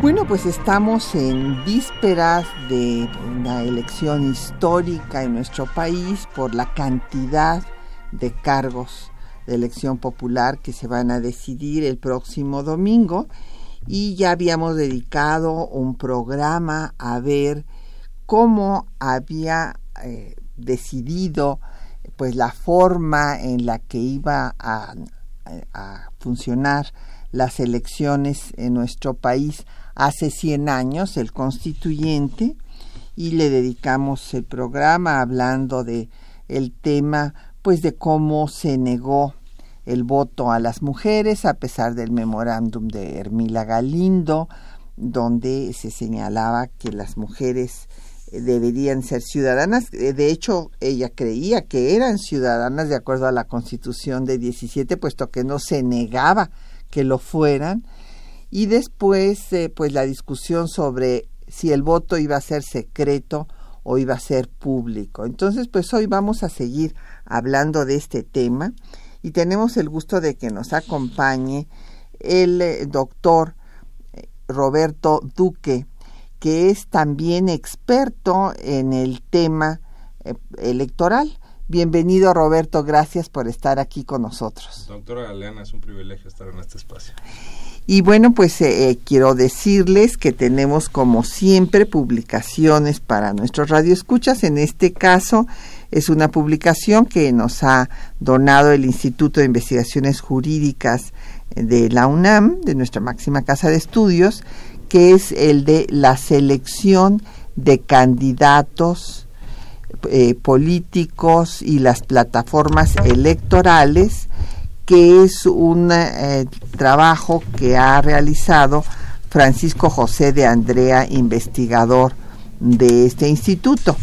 Bueno, pues estamos en vísperas de una elección histórica en nuestro país por la cantidad de cargos de elección popular que se van a decidir el próximo domingo. Y ya habíamos dedicado un programa a ver cómo había eh, decidido pues la forma en la que iba a, a funcionar las elecciones en nuestro país hace 100 años, el constituyente, y le dedicamos el programa hablando de el tema pues de cómo se negó el voto a las mujeres a pesar del memorándum de Hermila Galindo, donde se señalaba que las mujeres eh, deberían ser ciudadanas. Eh, de hecho, ella creía que eran ciudadanas de acuerdo a la Constitución de 17, puesto que no se negaba que lo fueran. Y después, eh, pues la discusión sobre si el voto iba a ser secreto o iba a ser público. Entonces, pues hoy vamos a seguir hablando de este tema y tenemos el gusto de que nos acompañe el eh, doctor eh, Roberto Duque, que es también experto en el tema electoral. Bienvenido Roberto, gracias por estar aquí con nosotros. Doctora Galeana, es un privilegio estar en este espacio. Y bueno, pues eh, eh, quiero decirles que tenemos como siempre publicaciones para nuestros radioescuchas. En este caso es una publicación que nos ha donado el Instituto de Investigaciones Jurídicas de la UNAM, de nuestra máxima casa de estudios, que es el de la selección de candidatos eh, políticos y las plataformas electorales, que es un eh, trabajo que ha realizado Francisco José de Andrea, investigador de este instituto.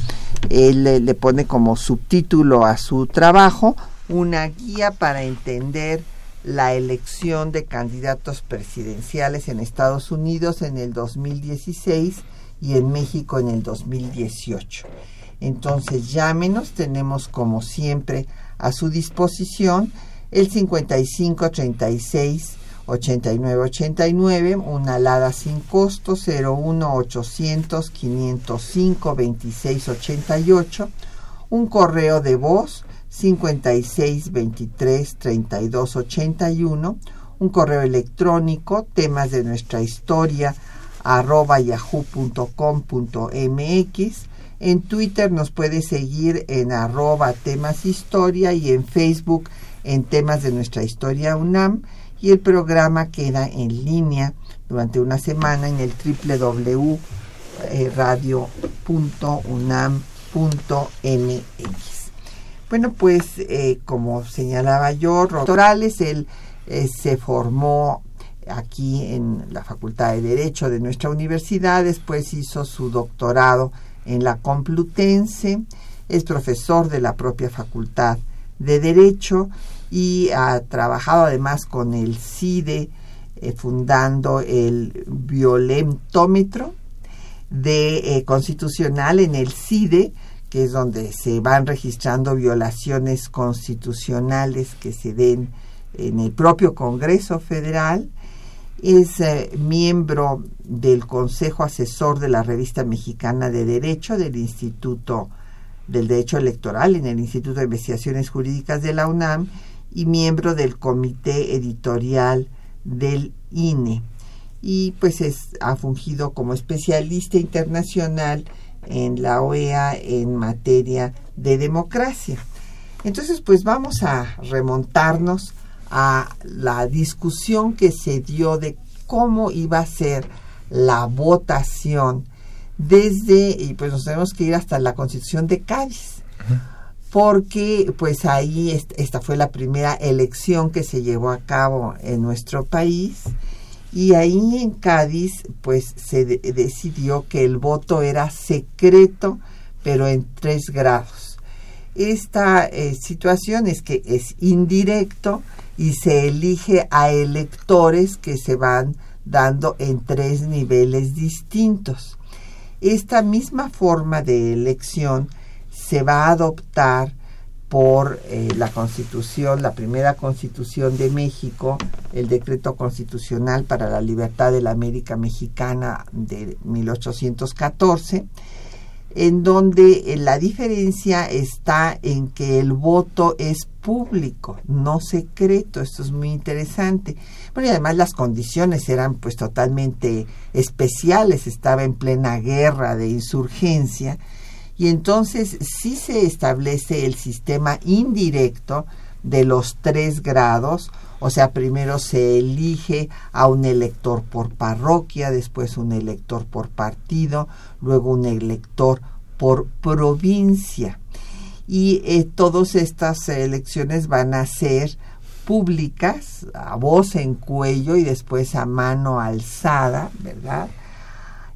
Él le pone como subtítulo a su trabajo una guía para entender la elección de candidatos presidenciales en Estados Unidos en el 2016 y en México en el 2018. Entonces llámenos, tenemos como siempre a su disposición el 55 36 89 89, una alada sin costo 01 800 505 26 88, un correo de voz 56 23 32 81, un correo electrónico temas de nuestra historia arroba yahoo.com.mx en Twitter nos puede seguir en arroba temas historia y en Facebook en temas de nuestra historia UNAM y el programa queda en línea durante una semana en el www.radio.unam.mx. Bueno, pues eh, como señalaba yo, Torales, él eh, se formó aquí en la Facultad de Derecho de nuestra universidad, después hizo su doctorado en la Complutense, es profesor de la propia Facultad de Derecho y ha trabajado además con el CIDE, eh, fundando el violentómetro de, eh, constitucional en el CIDE, que es donde se van registrando violaciones constitucionales que se den en el propio Congreso Federal. Es eh, miembro del Consejo Asesor de la Revista Mexicana de Derecho del Instituto del Derecho Electoral en el Instituto de Investigaciones Jurídicas de la UNAM y miembro del Comité Editorial del INE. Y pues ha fungido como especialista internacional en la OEA en materia de democracia. Entonces, pues vamos a remontarnos a la discusión que se dio de cómo iba a ser la votación desde, y pues nos tenemos que ir hasta la constitución de Cádiz, porque pues ahí esta fue la primera elección que se llevó a cabo en nuestro país y ahí en Cádiz pues se decidió que el voto era secreto pero en tres grados. Esta eh, situación es que es indirecto y se elige a electores que se van dando en tres niveles distintos. Esta misma forma de elección se va a adoptar por eh, la Constitución, la primera Constitución de México, el Decreto Constitucional para la Libertad de la América Mexicana de 1814, en donde eh, la diferencia está en que el voto es público, no secreto. Esto es muy interesante. Bueno, y además las condiciones eran pues totalmente especiales. Estaba en plena guerra de insurgencia y entonces sí se establece el sistema indirecto de los tres grados, o sea, primero se elige a un elector por parroquia, después un elector por partido, luego un elector por provincia. Y eh, todas estas elecciones van a ser públicas, a voz en cuello y después a mano alzada, ¿verdad?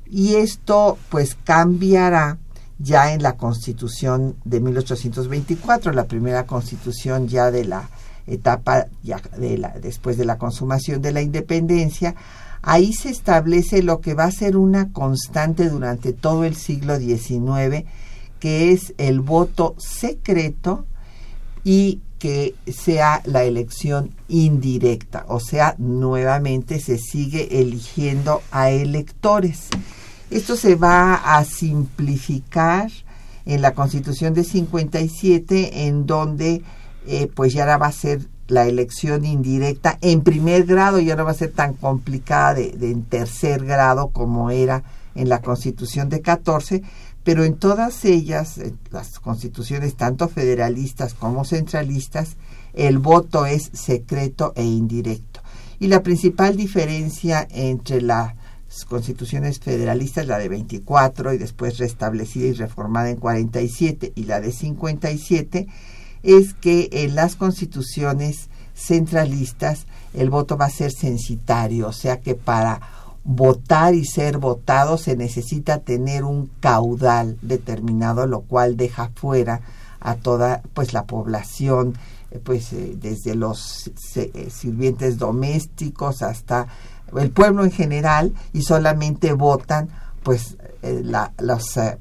Y esto pues cambiará ya en la Constitución de 1824, la primera Constitución ya de la etapa ya de la, después de la consumación de la independencia, ahí se establece lo que va a ser una constante durante todo el siglo XIX, que es el voto secreto y que sea la elección indirecta, o sea, nuevamente se sigue eligiendo a electores. Esto se va a simplificar en la Constitución de 57, en donde eh, pues ya va a ser la elección indirecta en primer grado, ya no va a ser tan complicada de, en tercer grado como era en la Constitución de 14, pero en todas ellas, las constituciones tanto federalistas como centralistas, el voto es secreto e indirecto. Y la principal diferencia entre la constituciones federalistas, la de 24 y después restablecida y reformada en 47 y la de 57, es que en las constituciones centralistas el voto va a ser censitario, o sea que para votar y ser votado se necesita tener un caudal determinado, lo cual deja fuera a toda pues la población pues eh, desde los eh, sirvientes domésticos hasta el pueblo en general y solamente votan pues eh, la, las eh,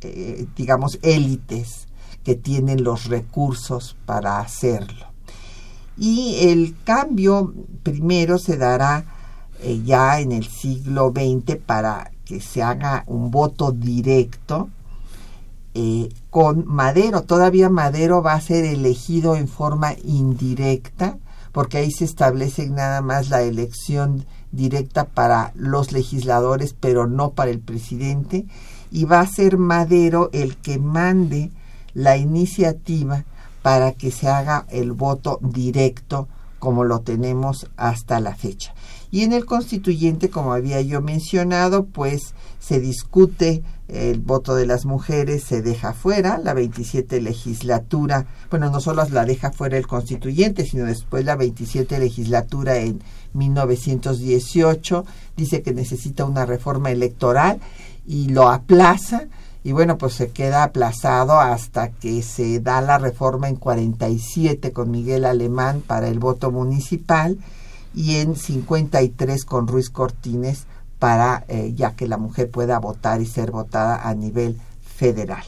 eh, digamos élites que tienen los recursos para hacerlo y el cambio primero se dará ya en el siglo XX para que se haga un voto directo con Madero. Todavía Madero va a ser elegido en forma indirecta, porque ahí se establece nada más la elección directa para los legisladores, pero no para el presidente, y va a ser Madero el que mande la iniciativa para que se haga el voto directo como lo tenemos hasta la fecha. Y en el constituyente, como había yo mencionado, pues se discute el voto de las mujeres, se deja fuera, la 27 legislatura, bueno, no solo la deja fuera el constituyente, sino después la 27 legislatura en 1918 dice que necesita una reforma electoral y lo aplaza. Y bueno, pues se queda aplazado hasta que se da la reforma en 47 con Miguel Alemán para el voto municipal y en 53 con Ruiz Cortines para eh, ya que la mujer pueda votar y ser votada a nivel federal.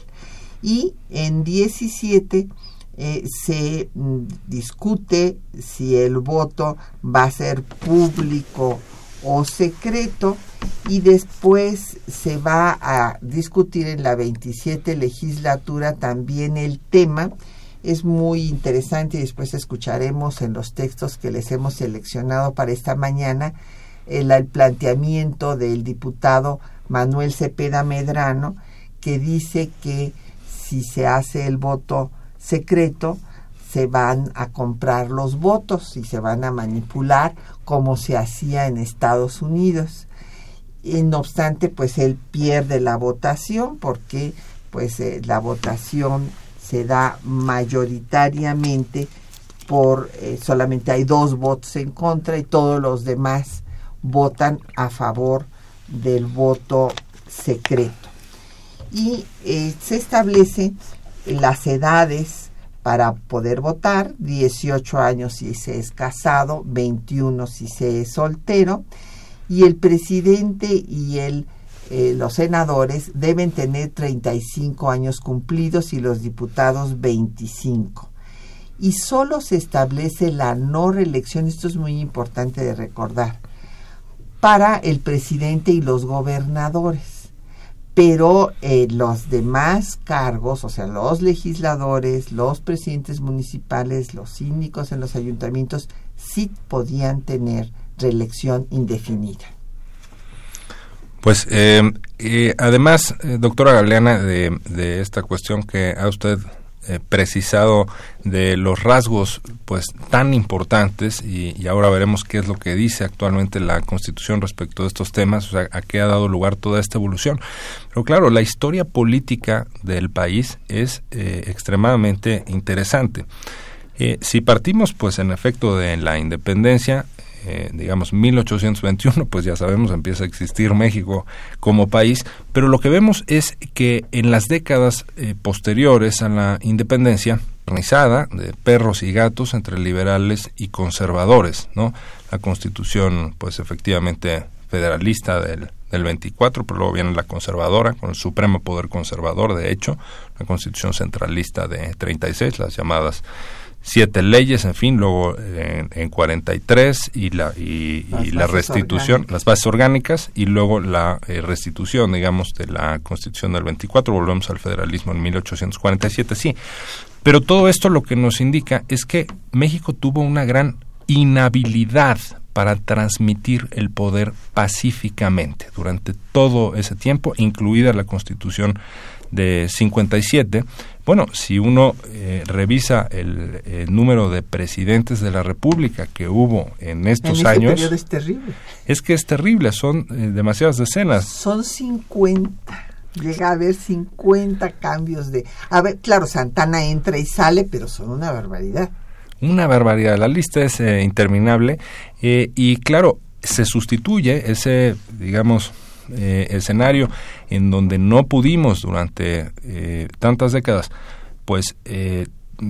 Y en 17 eh, se mm, discute si el voto va a ser público o secreto y después se va a discutir en la 27 legislatura también el tema es muy interesante y después escucharemos en los textos que les hemos seleccionado para esta mañana el, planteamiento del diputado Manuel Cepeda Medrano que dice que si se hace el voto secreto se van a comprar los votos y se van a manipular como se hacía en Estados Unidos. Y no obstante, pues él pierde la votación porque pues eh, la votación se da mayoritariamente por eh, solamente hay dos votos en contra y todos los demás votan a favor del voto secreto. Y eh, se establecen las edades para poder votar, 18 años si se es casado, 21 si se es soltero, y el presidente y el, eh, los senadores deben tener 35 años cumplidos y los diputados 25. Y solo se establece la no reelección, esto es muy importante de recordar, para el presidente y los gobernadores pero eh, los demás cargos, o sea, los legisladores, los presidentes municipales, los síndicos en los ayuntamientos, sí podían tener reelección indefinida. Pues eh, eh, además, doctora Galeana, de, de esta cuestión que ha usted eh, precisado de los rasgos pues tan importantes y, ahora veremos qué es lo que dice actualmente la Constitución respecto de estos temas, o sea, a qué ha dado lugar toda esta evolución. Pero claro, la historia política del país es eh, extremadamente interesante. Eh, si partimos, pues en efecto, de la independencia, eh, digamos 1821, pues ya sabemos, empieza a existir México como país, pero lo que vemos es que en las décadas eh, posteriores a la independencia, de perros y gatos entre liberales y conservadores, ¿no? La constitución, pues efectivamente federalista del, del 24, pero luego viene la conservadora, con el supremo poder conservador, de hecho, la constitución centralista de 36, las llamadas siete leyes, en fin, luego en, en 43 y la y, la restitución, las bases orgánicas y luego la eh, restitución, digamos, de la Constitución del 24, volvemos al federalismo en 1847, sí. Pero todo esto lo que nos indica es que México tuvo una gran inhabilidad para transmitir el poder pacíficamente durante todo ese tiempo, incluida la Constitución de 57, bueno, si uno eh, revisa el, número de presidentes de la República que hubo en estos en este años, es terrible. Es que es terrible, son eh, demasiadas decenas. Son 50. Llega a haber 50 cambios de... A ver, claro, Santana entra y sale, pero son una barbaridad. Una barbaridad. La lista es eh, interminable y claro, se sustituye ese, digamos, eh, escenario en donde no pudimos durante eh, tantas décadas pues eh,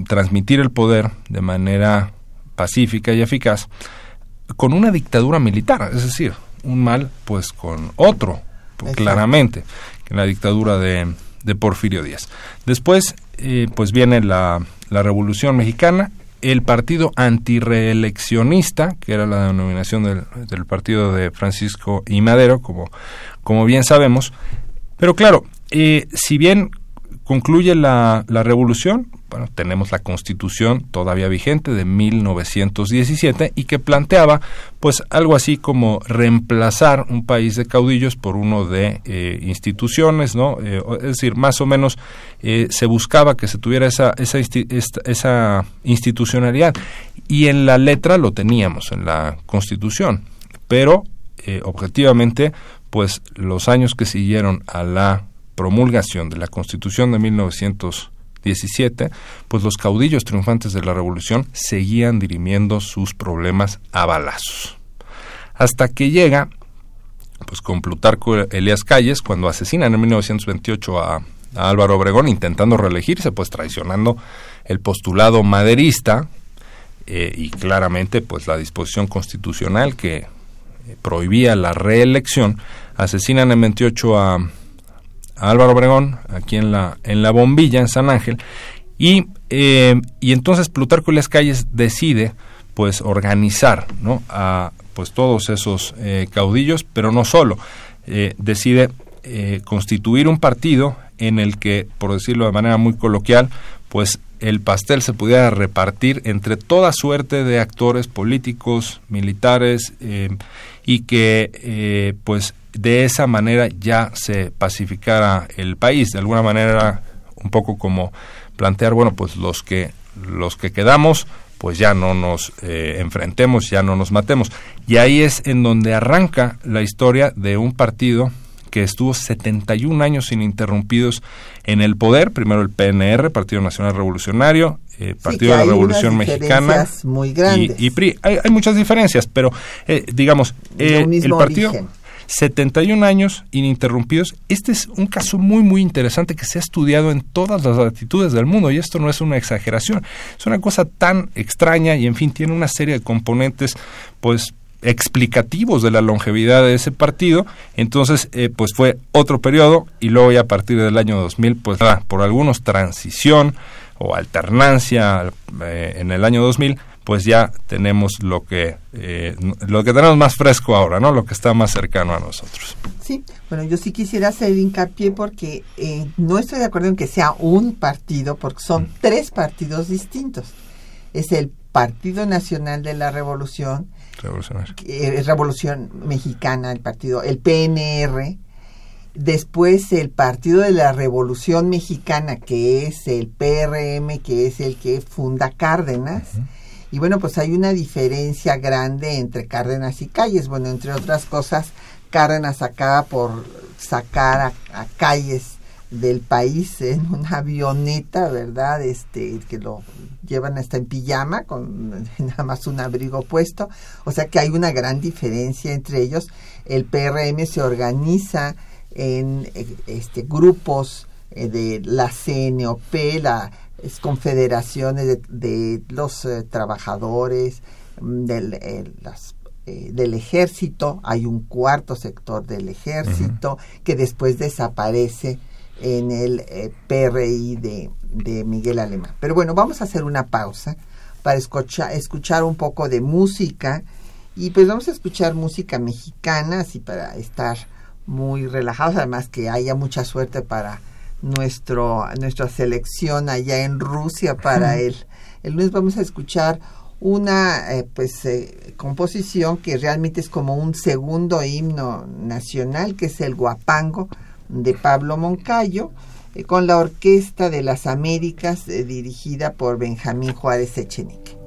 transmitir el poder de manera pacífica y eficaz con una dictadura militar, es decir, un mal pues con otro, claramente, que la dictadura de, de Porfirio Díaz. Después pues viene la, la Revolución Mexicana el partido antireeleccionista, que era la denominación del, del, partido de Francisco y Madero, como, como bien sabemos. Pero claro, eh, si bien concluye la, la revolución, bueno, tenemos la constitución todavía vigente de 1917 y que planteaba pues algo así como reemplazar un país de caudillos por uno de eh, instituciones, ¿no? Eh, es decir, más o menos se buscaba que se tuviera esa, esa, esa institucionalidad y en la letra lo teníamos en la constitución, pero objetivamente pues los años que siguieron a la promulgación de la constitución de 1917 17, pues los caudillos triunfantes de la revolución seguían dirimiendo sus problemas a balazos. Hasta que llega, pues con Plutarco Elías Calles, cuando asesinan en 1928 a, Álvaro Obregón intentando reelegirse, pues traicionando el postulado maderista eh, y claramente pues la disposición constitucional que prohibía la reelección, asesinan en 28 a Álvaro Obregón, aquí en la, en la bombilla, en San Ángel, y, eh, y entonces Plutarco Las Calles decide pues organizar ¿no? a pues todos esos eh, caudillos, pero no solo, eh, decide constituir un partido en el que, por decirlo de manera muy coloquial, pues el pastel se pudiera repartir entre toda suerte de actores políticos, militares, y que pues de esa manera ya se pacificara el país. De alguna manera, un poco como plantear, bueno, pues los que, los que quedamos, pues ya no nos eh, enfrentemos, ya no nos matemos. Y ahí es en donde arranca la historia de un partido que estuvo 71 años ininterrumpidos en el poder, primero el PNR, Partido Nacional Revolucionario, eh, Partido de la Revolución Mexicana muy grandes. Y, PRI. Hay, muchas diferencias, pero eh, digamos, eh, el partido... 71 años ininterrumpidos. Este es un caso muy, muy interesante que se ha estudiado en todas las latitudes del mundo y esto no es una exageración. Es una cosa tan extraña y, en fin, tiene una serie de componentes, pues, explicativos de la longevidad de ese partido. Entonces, eh, pues fue otro periodo y luego ya a partir del año 2000, pues por algunos transición o alternancia eh, en el año 2000, pues ya tenemos lo que eh, lo que tenemos más fresco ahora, ¿no? Lo que está más cercano a nosotros. Sí, bueno, yo sí quisiera hacer hincapié porque no estoy de acuerdo en que sea un partido, porque son mm. tres partidos distintos. Es el Partido Nacional de la Revolución, es Revolución Mexicana, el partido, el PNR, después el Partido de la Revolución Mexicana, que es el PRM, que es el que funda Cárdenas. Y bueno, pues hay una diferencia grande entre Cárdenas y Calles. Bueno, entre otras cosas, Cárdenas acaba por sacar a Calles del país en una avioneta, ¿verdad? Este, que lo llevan hasta en pijama con nada más un abrigo puesto, o sea que hay una gran diferencia entre ellos. El PRM se organiza en este grupos eh, de la CNOP, las confederaciones de, de los eh, trabajadores mm, del, eh, las del ejército, hay un cuarto sector del ejército que después desaparece en el eh, PRI de, de, Miguel Alemán. Pero bueno, vamos a hacer una pausa para escuchar, escuchar un poco de música y pues vamos a escuchar música mexicana, así para estar muy relajados, además que haya mucha suerte para nuestro, nuestra selección allá en Rusia para el, el lunes vamos a escuchar una eh, pues eh, composición que realmente es como un segundo himno nacional que es el guapango de Pablo Moncayo, eh, con la Orquesta de las Américas eh, dirigida por Benjamín Juárez Echenique.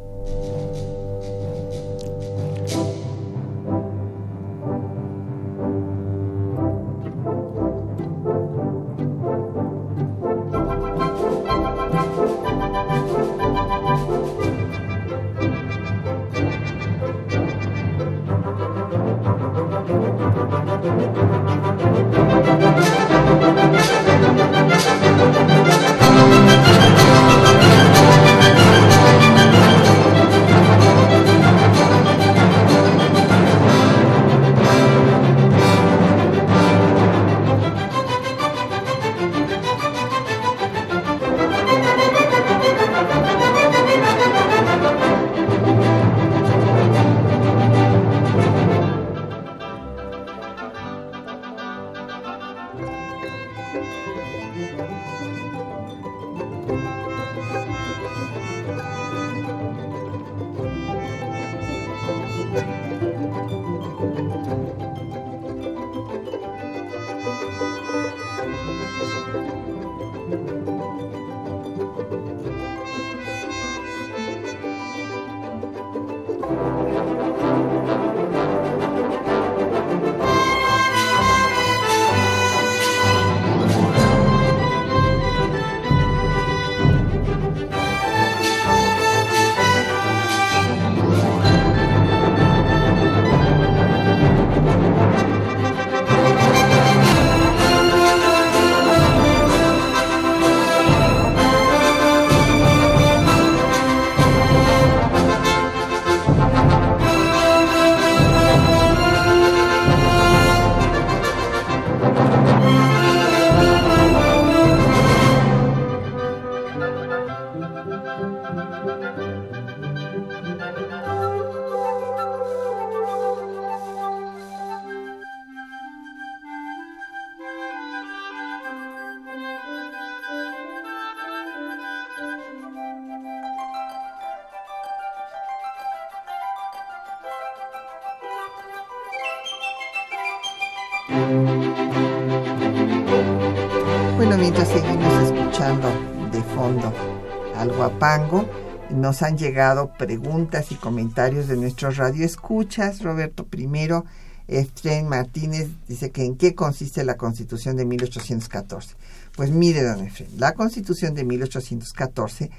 Nos han llegado preguntas y comentarios de nuestros radioescuchas. Roberto, primero Efraín Martínez dice que en qué consiste la Constitución de 1814. Pues mire, don Efraín, la Constitución de 1814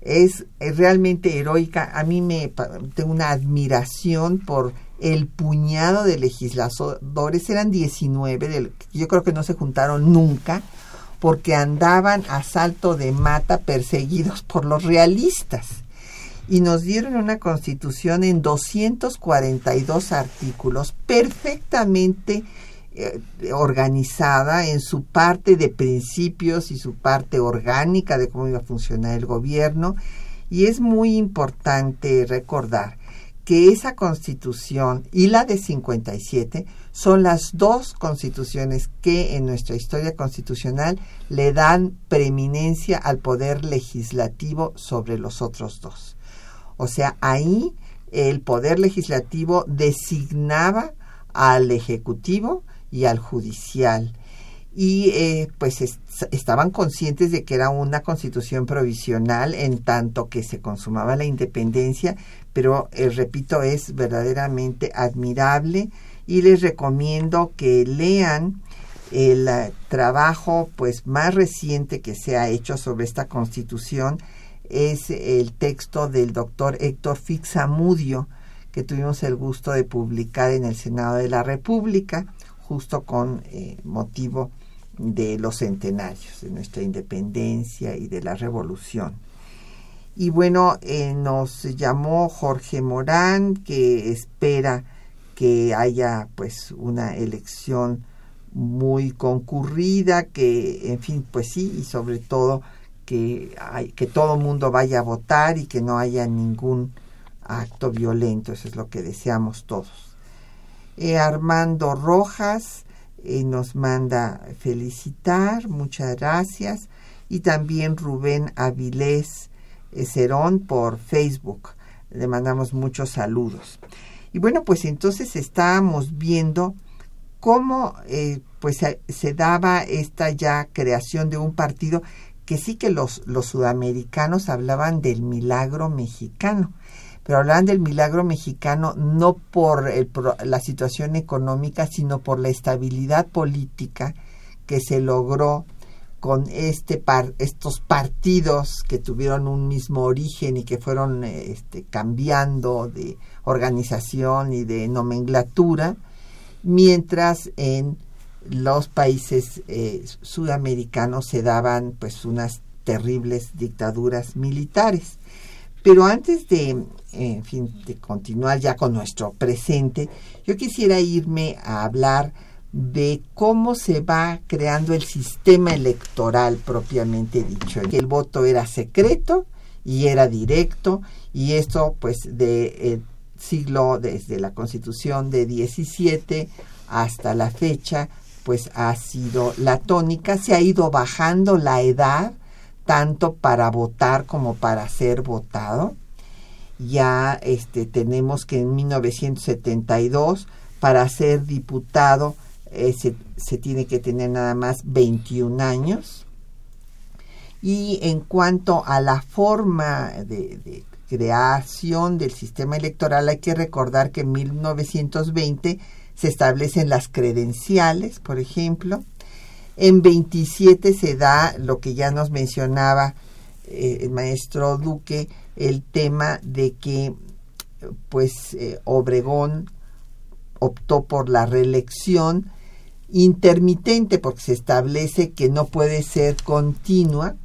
es, realmente heroica. A mí me tengo una admiración por el puñado de legisladores, eran 19, yo creo que no se juntaron nunca, porque andaban a salto de mata perseguidos por los realistas. Y nos dieron una constitución en 242 artículos perfectamente eh, organizada en su parte de principios y su parte orgánica de cómo iba a funcionar el gobierno. Y es muy importante recordar que esa constitución y la de 57 son las dos constituciones que en nuestra historia constitucional le dan preeminencia al poder legislativo sobre los otros dos. O sea, ahí el poder legislativo designaba al ejecutivo y al judicial. Y eh, pues estaban conscientes de que era una constitución provisional en tanto que se consumaba la independencia, pero eh, repito, es verdaderamente admirable y les recomiendo que lean el eh, trabajo pues más reciente que se ha hecho sobre esta constitución es el texto del doctor Héctor Fixamudio que tuvimos el gusto de publicar en el Senado de la República justo con motivo de los centenarios, de nuestra independencia y de la revolución. Y bueno, eh, nos llamó Jorge Morán, que espera que haya pues una elección muy concurrida, que en fin, pues sí, y sobre todo que, hay, que todo el mundo vaya a votar y que no haya ningún acto violento, eso es lo que deseamos todos. Eh, Armando Rojas y nos manda felicitar, muchas gracias. Y también Rubén Avilés eh, Cerón por Facebook. Le mandamos muchos saludos. Y bueno, pues entonces estábamos viendo cómo eh, pues se, daba esta ya creación de un partido que sí que los, los sudamericanos hablaban del milagro mexicano pero hablan del milagro mexicano no por la situación económica, sino por la estabilidad política que se logró con este estos partidos que tuvieron un mismo origen y que fueron este, cambiando de organización y de nomenclatura, mientras en los países eh, sudamericanos se daban pues unas terribles dictaduras militares. Pero antes de en fin, de continuar ya con nuestro presente, yo quisiera irme a hablar de cómo se va creando el sistema electoral propiamente dicho. El voto era secreto y era directo y esto pues de eh, siglo desde la constitución de 17 hasta la fecha pues ha sido la tónica, se ha ido bajando la edad tanto para votar como para ser votado ya este, tenemos que en 1972 para ser diputado eh, se, tiene que tener nada más 21 años. Y en cuanto a la forma de, de, creación del sistema electoral, hay que recordar que en 1920 se establecen las credenciales, por ejemplo. En 27 se da lo que ya nos mencionaba eh, el maestro Duque, el tema de que pues eh, Obregón optó por la reelección intermitente porque se establece que no puede ser continua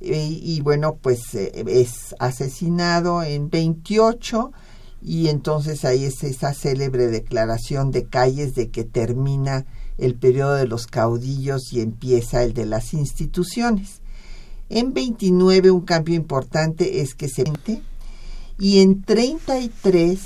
y, bueno pues eh, es asesinado en 28 y entonces ahí es esa célebre declaración de calles de que termina el periodo de los caudillos y empieza el de las instituciones en 29 un cambio importante es que se y en 33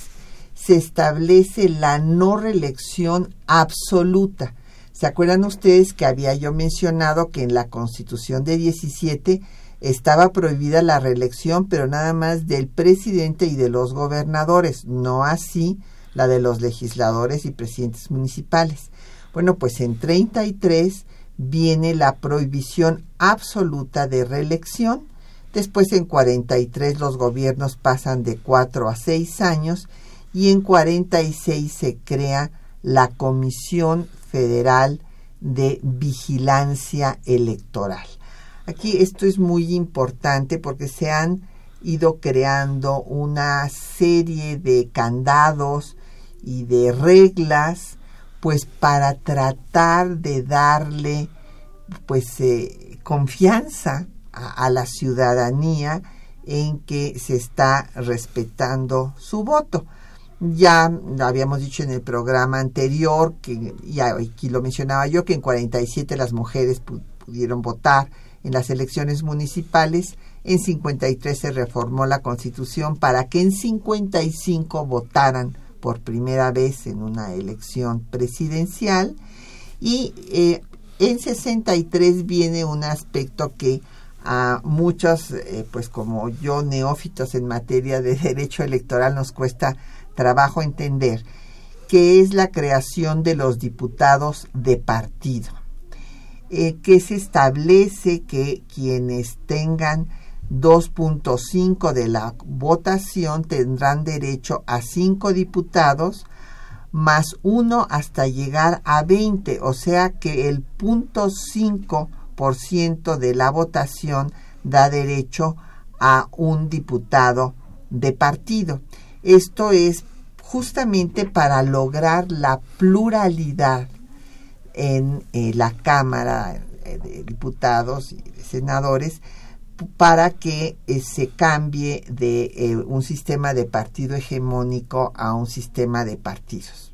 se establece la no reelección absoluta. ¿Se acuerdan ustedes que había yo mencionado que en la Constitución de 17 estaba prohibida la reelección, pero nada más del presidente y de los gobernadores, no así la de los legisladores y presidentes municipales? Bueno, pues en 33 viene la prohibición absoluta de reelección. Después en 43 los gobiernos pasan de 4 a 6 años y en 46 se crea la Comisión Federal de Vigilancia Electoral. Aquí esto es muy importante porque se han ido creando una serie de candados y de reglas pues para tratar de darle pues eh, confianza a, la ciudadanía en que se está respetando su voto. Ya habíamos dicho en el programa anterior, que ya aquí lo mencionaba yo, que en 47 las mujeres pudieron votar en las elecciones municipales, en 53 se reformó la constitución para que en 55 votaran por primera vez en una elección presidencial. Y eh, en 63 viene un aspecto que a muchos, eh, pues como yo, neófitos en materia de derecho electoral nos cuesta trabajo entender, que es la creación de los diputados de partido, eh, que se establece que quienes tengan 2.5 de la votación tendrán derecho a 5 diputados más uno hasta llegar a 20, o sea que el punto 5% de la votación da derecho a un diputado de partido. Esto es justamente para lograr la pluralidad en eh, la Cámara de Diputados y Senadores para que eh, se cambie de eh, un sistema de partido hegemónico a un sistema de partidos.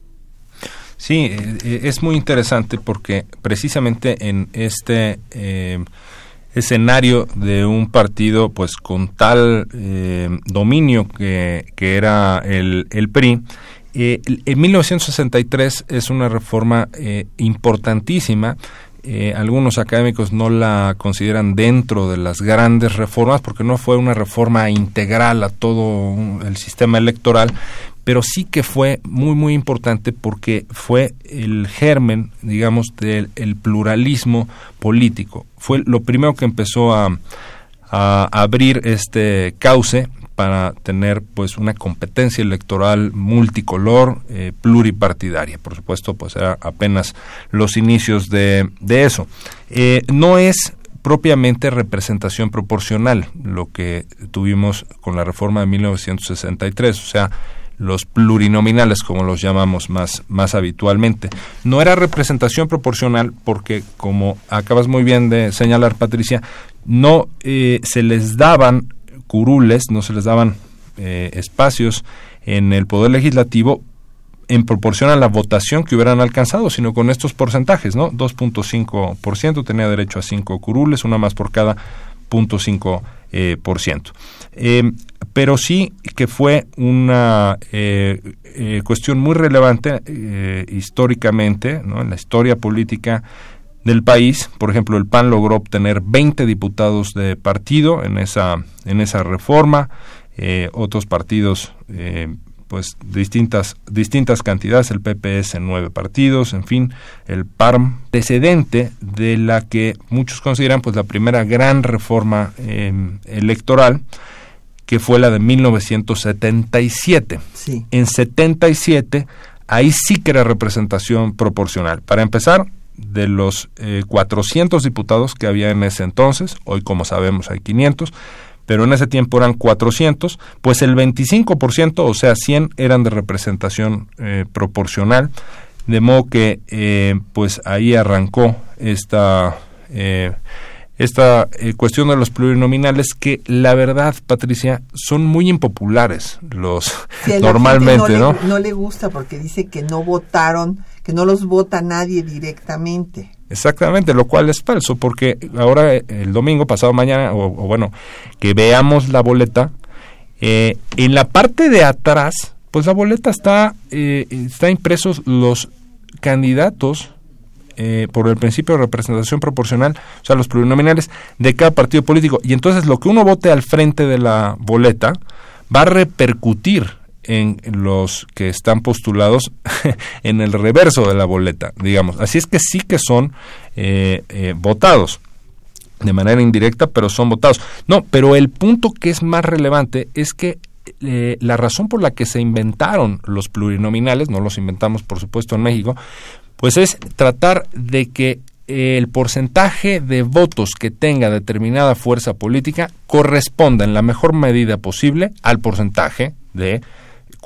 Sí, es muy interesante porque precisamente en este escenario de un partido pues con tal eh, dominio que, que, era el, el PRI. Eh, en 1963 es una reforma eh, importantísima. algunos académicos no la consideran dentro de las grandes reformas porque no fue una reforma integral a todo el sistema electoral, pero sí que fue muy muy importante porque fue el germen, digamos, del pluralismo político. Fue lo primero que empezó a, abrir este cauce para tener pues una competencia electoral multicolor, eh, pluripartidaria. Por supuesto, pues era apenas los inicios de, de eso. Eh, no es propiamente representación proporcional lo que tuvimos con la reforma de 1963, o sea, los plurinominales, como los llamamos más, más habitualmente. No era representación proporcional porque, como acabas muy bien de señalar, Patricia, no eh, se les daban curules, no se les daban eh, espacios en el Poder Legislativo en proporción a la votación que hubieran alcanzado, sino con estos porcentajes, ¿no? 2.5% tenía derecho a 5 curules, una más por cada 0.5%. Eh, por ciento. Eh, pero sí que fue una cuestión muy relevante históricamente, en la historia política del país. Por ejemplo, el PAN logró obtener 20 diputados de partido en esa, en esa reforma. otros partidos pues distintas distintas cantidades el PPS en nueve partidos en fin el PARM precedente de la que muchos consideran pues la primera gran reforma em, electoral que fue la de 1977 sí. en 77 ahí sí que era representación proporcional para empezar de los 400 eh, diputados que había en ese entonces hoy como sabemos hay 500 pero en ese tiempo eran 400, pues el 25%, o sea, 100 eran de representación eh, proporcional, de modo que eh, pues ahí arrancó esta eh, esta cuestión de los plurinominales que la verdad, Patricia, son muy impopulares los normalmente, no, no le gusta porque dice que no votaron, que no los vota nadie directamente. Exactamente, lo cual es falso, porque ahora eh, el domingo, pasado mañana, o, bueno, que veamos la boleta, eh, en la parte de atrás, pues la boleta está, eh, está impresos los candidatos por el principio de representación proporcional, o sea, los plurinominales de cada partido político. Y entonces lo que uno vote al frente de la boleta va a repercutir en los que están postulados en el reverso de la boleta, digamos. Así es que sí que son eh, eh, votados de manera indirecta, pero son votados. No, pero el punto que es más relevante es que eh, la razón por la que se inventaron los plurinominales, no los inventamos por supuesto en México, pues es tratar de que el porcentaje de votos que tenga determinada fuerza política corresponda en la mejor medida posible al porcentaje de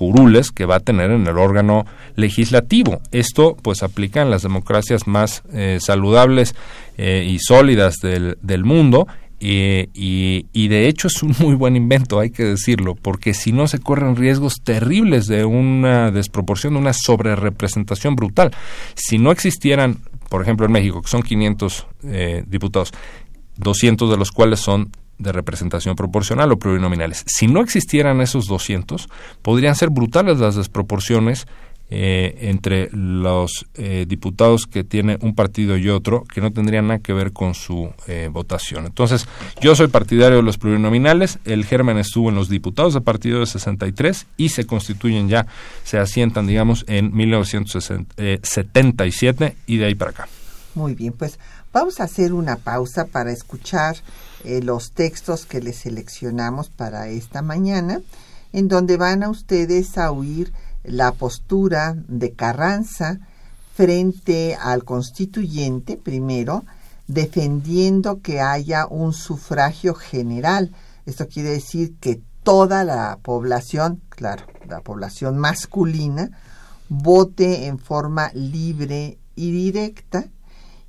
curules que va a tener en el órgano legislativo. Esto pues aplica en las democracias más eh, saludables eh, y sólidas del, del mundo y, y, de hecho es un muy buen invento, hay que decirlo, porque si no se corren riesgos terribles de una desproporción, de una sobrerepresentación brutal. Si no existieran, por ejemplo en México, que son 500 eh, diputados, 200 de los cuales son de representación proporcional o plurinominales. Si no existieran esos 200, podrían ser brutales las desproporciones eh, entre los eh, diputados que tiene un partido y otro que no tendrían nada que ver con su eh, votación. Entonces, yo soy partidario de los plurinominales, el germen estuvo en los diputados de partido de 63 y se constituyen ya, se asientan, digamos, en 1977 y de ahí para acá. Muy bien, pues vamos a hacer una pausa para escuchar los textos que les seleccionamos para esta mañana, en donde van a ustedes a oír la postura de Carranza frente al constituyente, primero, defendiendo que haya un sufragio general. Esto quiere decir que toda la población, claro, la población masculina, vote en forma libre y directa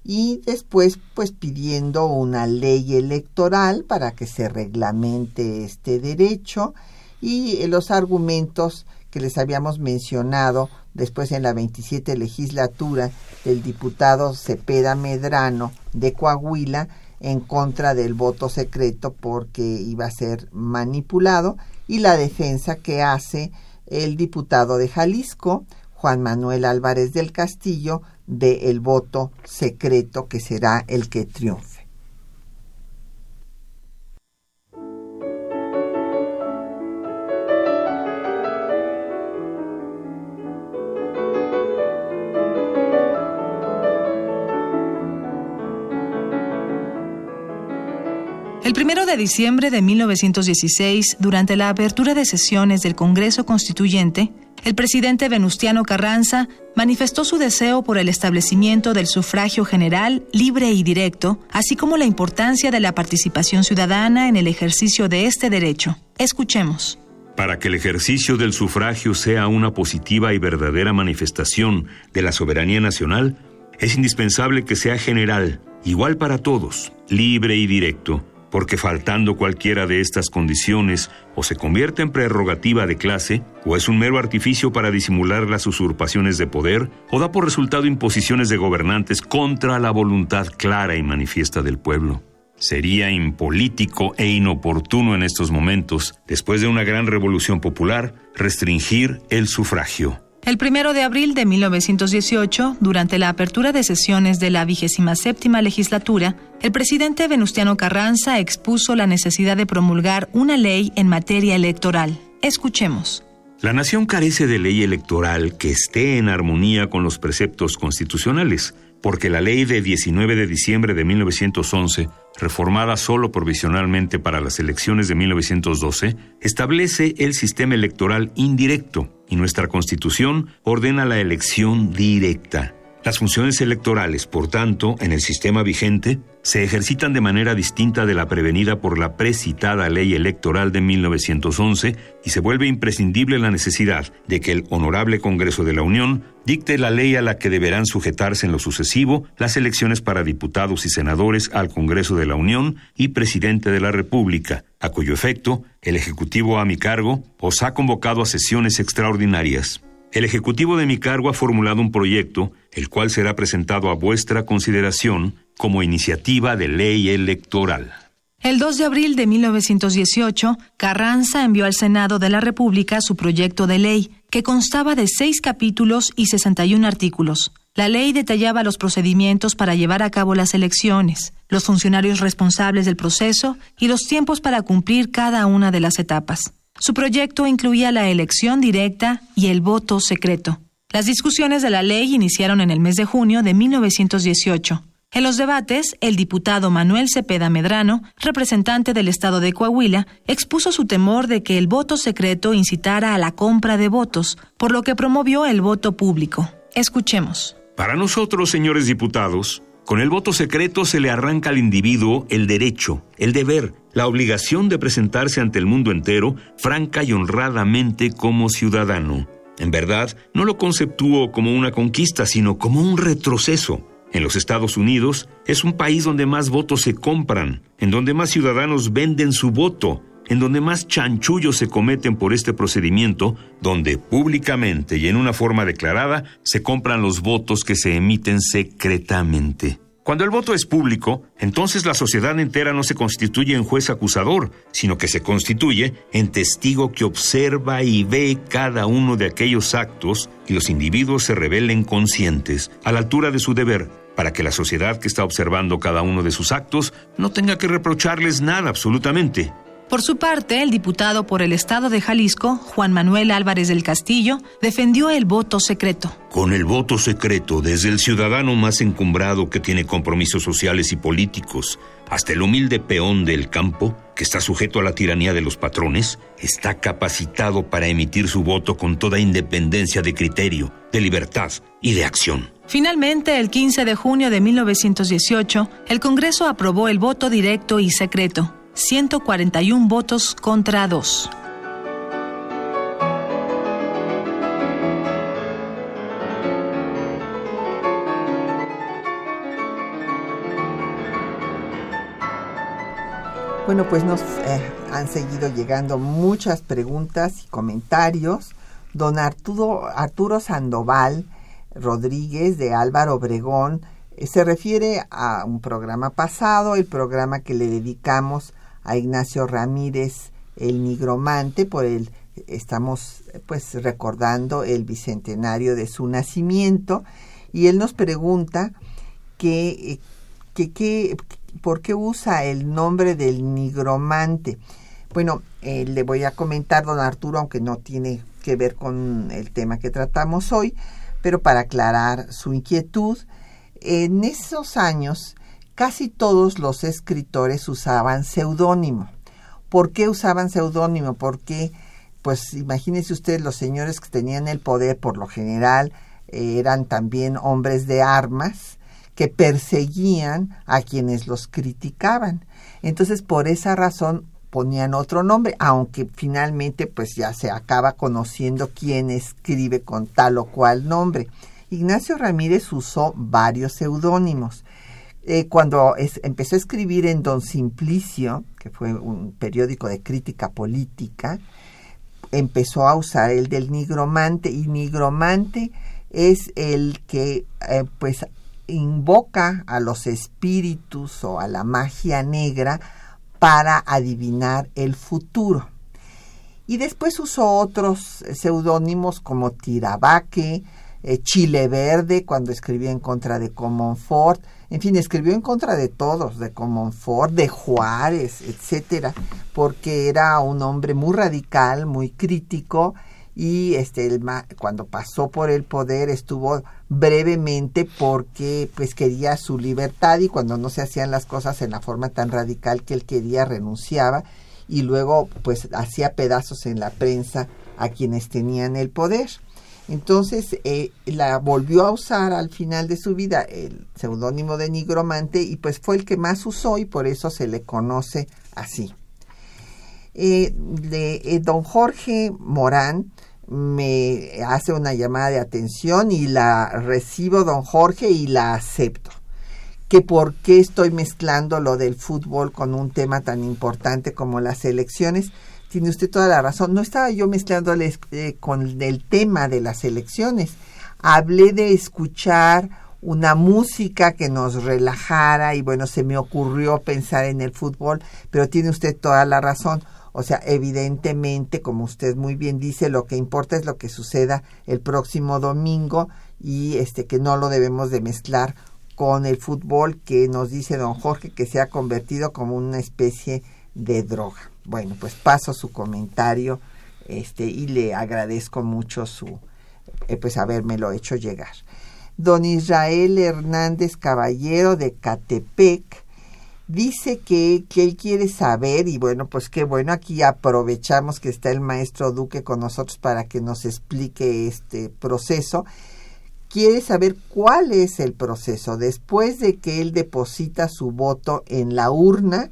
y después pues pidiendo una ley electoral para que se reglamente este derecho y los argumentos que les habíamos mencionado después en la 27 legislatura del diputado Cepeda Medrano de Coahuila en contra del voto secreto porque iba a ser manipulado y la defensa que hace el diputado de Jalisco, Juan Manuel Álvarez del Castillo, de el voto secreto que será el que triunfe. El primero de diciembre de 1916, durante la apertura de sesiones del Congreso Constituyente, el presidente Venustiano Carranza manifestó su deseo por el establecimiento del sufragio general, libre y directo, así como la importancia de la participación ciudadana en el ejercicio de este derecho. Escuchemos. Para que el ejercicio del sufragio sea una positiva y verdadera manifestación de la soberanía nacional, es indispensable que sea general, igual para todos, libre y directo porque faltando cualquiera de estas condiciones, o se convierte en prerrogativa de clase, o es un mero artificio para disimular las usurpaciones de poder, o da por resultado imposiciones de gobernantes contra la voluntad clara y manifiesta del pueblo. Sería impolítico e inoportuno en estos momentos, después de una gran revolución popular, restringir el sufragio. El primero de abril de 1918, durante la apertura de sesiones de la vigésima séptima legislatura, el presidente Venustiano Carranza expuso la necesidad de promulgar una ley en materia electoral. Escuchemos. La nación carece de ley electoral que esté en armonía con los preceptos constitucionales, porque la ley de 19 de diciembre de 1911, reformada solo provisionalmente para las elecciones de 1912, establece el sistema electoral indirecto y nuestra Constitución ordena la elección directa. Las funciones electorales, por tanto, en el sistema vigente, se ejercitan de manera distinta de la prevenida por la precitada ley electoral de 1911 y se vuelve imprescindible la necesidad de que el Honorable Congreso de la Unión dicte la ley a la que deberán sujetarse en lo sucesivo las elecciones para diputados y senadores al Congreso de la Unión y Presidente de la República, a cuyo efecto el Ejecutivo a mi cargo os ha convocado a sesiones extraordinarias. El Ejecutivo de mi cargo ha formulado un proyecto, el cual será presentado a vuestra consideración como iniciativa de ley electoral. El 2 de abril de 1918, Carranza envió al Senado de la República su proyecto de ley, que constaba de seis capítulos y 61 artículos. La ley detallaba los procedimientos para llevar a cabo las elecciones, los funcionarios responsables del proceso y los tiempos para cumplir cada una de las etapas. Su proyecto incluía la elección directa y el voto secreto. Las discusiones de la ley iniciaron en el mes de junio de 1918. En los debates, el diputado Manuel Cepeda Medrano, representante del Estado de Coahuila, expuso su temor de que el voto secreto incitara a la compra de votos, por lo que promovió el voto público. Escuchemos. Para nosotros, señores diputados, con el voto secreto se le arranca al individuo el derecho, el deber, la obligación de presentarse ante el mundo entero franca y honradamente como ciudadano. En verdad, no lo conceptúo como una conquista, sino como un retroceso en los Estados Unidos es un país donde más votos se compran, en donde más ciudadanos venden su voto, en donde más chanchullos se cometen por este procedimiento, donde públicamente y en una forma declarada se compran los votos que se emiten secretamente. Cuando el voto es público, entonces la sociedad entera no se constituye en juez acusador, sino que se constituye en testigo que observa y ve cada uno de aquellos actos y los individuos se revelen conscientes, a la altura de su deber, para que la sociedad que está observando cada uno de sus actos no tenga que reprocharles nada absolutamente, por su parte, el diputado por el Estado de Jalisco, Juan Manuel Álvarez del Castillo, defendió el voto secreto. Con el voto secreto, desde el ciudadano más encumbrado que tiene compromisos sociales y políticos, hasta el humilde peón del campo, que está sujeto a la tiranía de los patrones, está capacitado para emitir su voto con toda independencia de criterio, de libertad y de acción. Finalmente, el 15 de junio de 1918, el Congreso aprobó el voto directo y secreto 141 votos contra 2. Bueno, pues nos eh, han seguido llegando muchas preguntas y comentarios. Don Arturo, Arturo Sandoval Rodríguez de Álvaro Obregón eh, se refiere a un programa pasado, el programa que le dedicamos a Ignacio Ramírez el Nigromante, por el estamos pues recordando el bicentenario de su nacimiento y él nos pregunta que, que, por qué usa el nombre del nigromante. Bueno, eh, le voy a comentar, don Arturo, aunque no tiene que ver con el tema que tratamos hoy, pero para aclarar su inquietud, en esos años casi todos los escritores usaban seudónimo. ¿Por qué usaban seudónimo? Porque, pues imagínense ustedes, los señores que tenían el poder, por lo general, eran también hombres de armas que perseguían a quienes los criticaban. Entonces, por esa razón ponían otro nombre, aunque finalmente pues ya se acaba conociendo quién escribe con tal o cual nombre. Ignacio Ramírez usó varios seudónimos. Eh, cuando empezó a escribir en Don Simplicio, que fue un periódico de crítica política, empezó a usar el del nigromante y nigromante es el que eh, pues invoca a los espíritus o a la magia negra para adivinar el futuro. Y después usó otros seudónimos como Tirabaque, eh, Chile Verde, cuando escribía en contra de Comonfort, en fin, escribió en contra de todos, de Comonfort, de Juárez, etcétera, porque era un hombre muy radical, muy crítico y este cuando pasó por el poder estuvo brevemente porque pues quería su libertad y cuando no se hacían las cosas en la forma tan radical que él quería renunciaba y luego pues hacía pedazos en la prensa a quienes tenían el poder. Entonces eh, la volvió a usar al final de su vida el seudónimo de nigromante y pues fue el que más usó y por eso se le conoce así. Eh, eh, don Jorge Morán me hace una llamada de atención y la recibo, don Jorge, y la acepto. Que por qué estoy mezclando lo del fútbol con un tema tan importante como las elecciones tiene usted toda la razón. No estaba yo mezclándoles eh, con el tema de las elecciones. Hablé de escuchar una música que nos relajara y bueno, se me ocurrió pensar en el fútbol, pero tiene usted toda la razón. O sea, evidentemente, como usted muy bien dice, lo que importa es lo que suceda el próximo domingo y este que no lo debemos de mezclar con el fútbol que nos dice don Jorge que se ha convertido como una especie de droga. Bueno, pues paso su comentario este, y le agradezco mucho su, eh, pues, habérmelo hecho llegar. Don Israel Hernández Caballero de Catepec dice que, que él quiere saber, y bueno, pues qué bueno, aquí aprovechamos que está el maestro Duque con nosotros para que nos explique este proceso. Quiere saber cuál es el proceso después de que él deposita su voto en la urna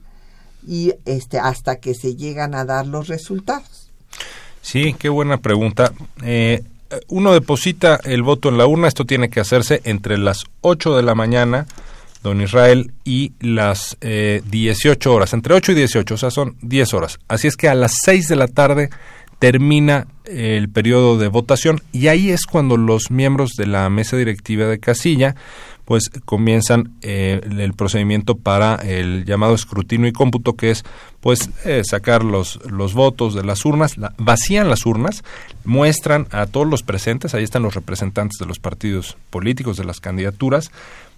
y este hasta que se llegan a dar los resultados. Sí, qué buena pregunta. Eh, uno deposita el voto en la urna, esto tiene que hacerse entre las 8 de la mañana don Israel, y las eh, 18 horas, entre 8 y 18, o sea, son 10 horas. Así es que a las 6 de la tarde termina el periodo de votación y ahí es cuando los miembros de la mesa directiva de casilla pues comienzan eh, el procedimiento para el llamado escrutinio y cómputo que es pues eh, sacar los, los votos de las urnas, vacían las urnas, muestran a todos los presentes, ahí están los representantes de los partidos políticos, de las candidaturas,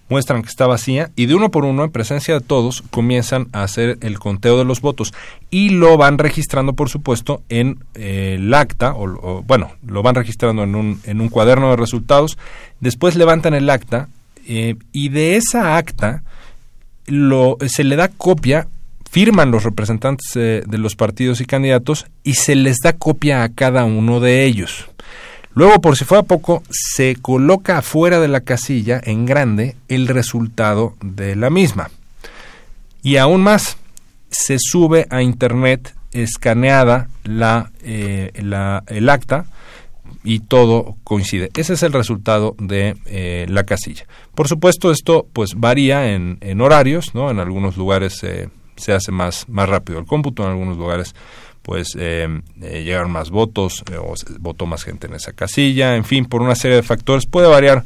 muestran que está vacía y de uno por uno, en presencia de todos, comienzan a hacer el conteo de los votos y lo van registrando, por supuesto, en eh, el acta, o, bueno, lo van registrando en un, en un cuaderno de resultados, después levantan el acta eh, y de esa acta lo, se le da copia firman los representantes eh, de los partidos y candidatos y se les da copia a cada uno de ellos. Luego, por si fuera poco, se coloca afuera de la casilla en grande el resultado de la misma. Y aún más, se sube a Internet escaneada la, eh, el acta y todo coincide. Ese es el resultado de eh, la casilla. Por supuesto, esto pues varía en, horarios, ¿no? En algunos lugares se hace más, más rápido el cómputo, en algunos lugares pues eh, eh, llegaron más votos eh, o votó más gente en esa casilla, en fin, por una serie de factores puede variar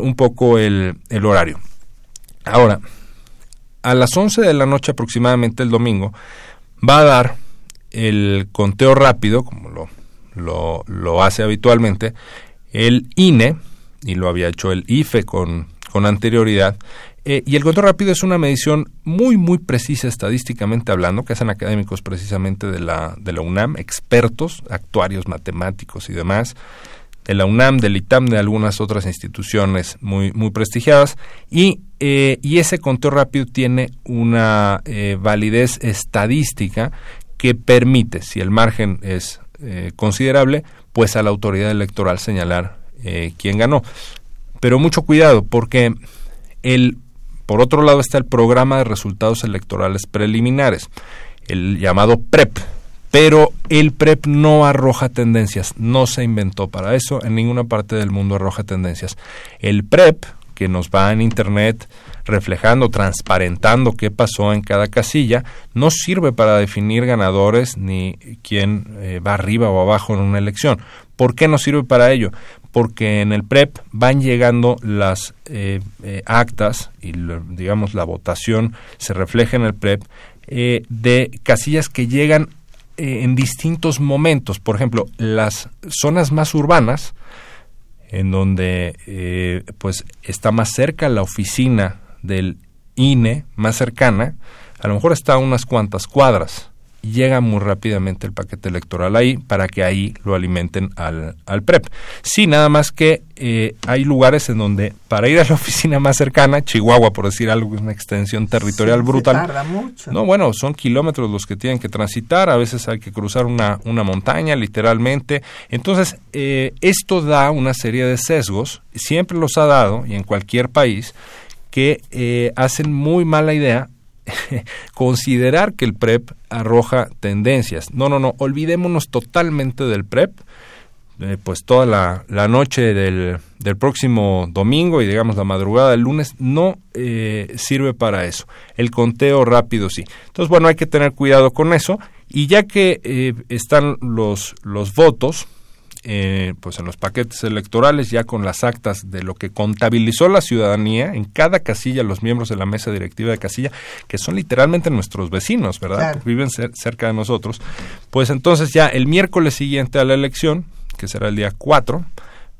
un poco el, el, horario. Ahora, a las 11 de la noche aproximadamente el domingo va a dar el conteo rápido, como lo, lo, lo hace habitualmente, el INE, y lo había hecho el IFE con, con anterioridad, eh, y el conteo rápido es una medición muy, muy precisa estadísticamente hablando, que hacen académicos precisamente de la, de la UNAM, expertos, actuarios, matemáticos y demás, de la UNAM, del ITAM, de algunas otras instituciones muy, muy prestigiadas, y, eh, y ese conteo rápido tiene una eh, validez estadística que permite, si el margen es considerable, pues a la autoridad electoral señalar quién ganó. Pero mucho cuidado, porque el por otro lado está el programa de resultados electorales preliminares, el llamado PREP. Pero el PREP no arroja tendencias, no se inventó para eso, en ninguna parte del mundo arroja tendencias. El PREP, que nos va en Internet reflejando, transparentando qué pasó en cada casilla, no sirve para definir ganadores ni quién eh, va arriba o abajo en una elección. ¿Por qué no sirve para ello? Porque en el PREP van llegando las eh, eh, actas y digamos la votación se refleja en el PREP eh, de casillas que llegan en distintos momentos. Por ejemplo, las zonas más urbanas, en donde pues está más cerca la oficina del INE, más cercana, a lo mejor está a unas cuantas cuadras llega muy rápidamente el paquete electoral ahí para que ahí lo alimenten al, al PREP. Sí, nada más que eh, hay lugares en donde para ir a la oficina más cercana, Chihuahua, por decir algo, es una extensión territorial brutal. tarda mucho. No, bueno, son kilómetros los que tienen que transitar, a veces hay que cruzar una, una montaña, literalmente. Entonces, eh, esto da una serie de sesgos, siempre los ha dado, y en cualquier país, que eh, hacen muy mala idea considerar que el PREP arroja tendencias. No, no, no, olvidémonos totalmente del PREP. Eh, pues toda la, noche del, del, próximo domingo y digamos la madrugada del lunes no eh, sirve para eso. El conteo rápido sí. Entonces, bueno, hay que tener cuidado con eso. Y ya que eh, están los, los votos, eh, pues en los paquetes electorales ya con las actas de lo que contabilizó la ciudadanía en cada casilla los miembros de la mesa directiva de casilla que son literalmente nuestros vecinos verdad viven cerca de nosotros. Pues entonces ya el miércoles siguiente a la elección que será el día 4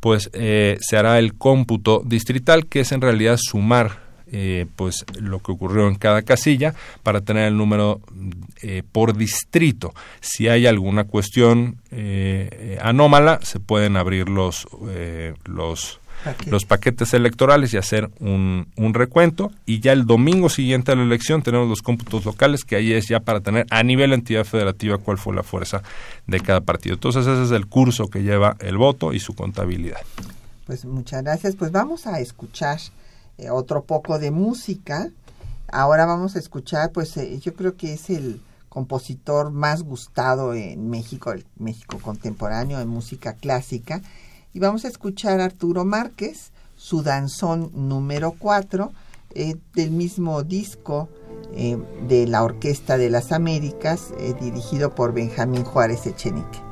pues eh, se hará el cómputo distrital que es en realidad sumar eh, pues lo que ocurrió en cada casilla para tener el número eh, por distrito. Si hay alguna cuestión eh, anómala, se pueden abrir los, los los paquetes electorales y hacer un, un recuento. Y ya el domingo siguiente a la elección tenemos los cómputos locales, que ahí es ya para tener a nivel entidad federativa cuál fue la fuerza de cada partido. Entonces ese es el curso que lleva el voto y su contabilidad. Pues muchas gracias. Pues vamos a escuchar eh, otro poco de música. Ahora vamos a escuchar, pues eh, yo creo que es el compositor más gustado en México, el México contemporáneo en música clásica. Y vamos a escuchar Arturo Márquez, su danzón número 4, eh, del mismo disco de la Orquesta de las Américas, dirigido por Benjamín Juárez Echenique.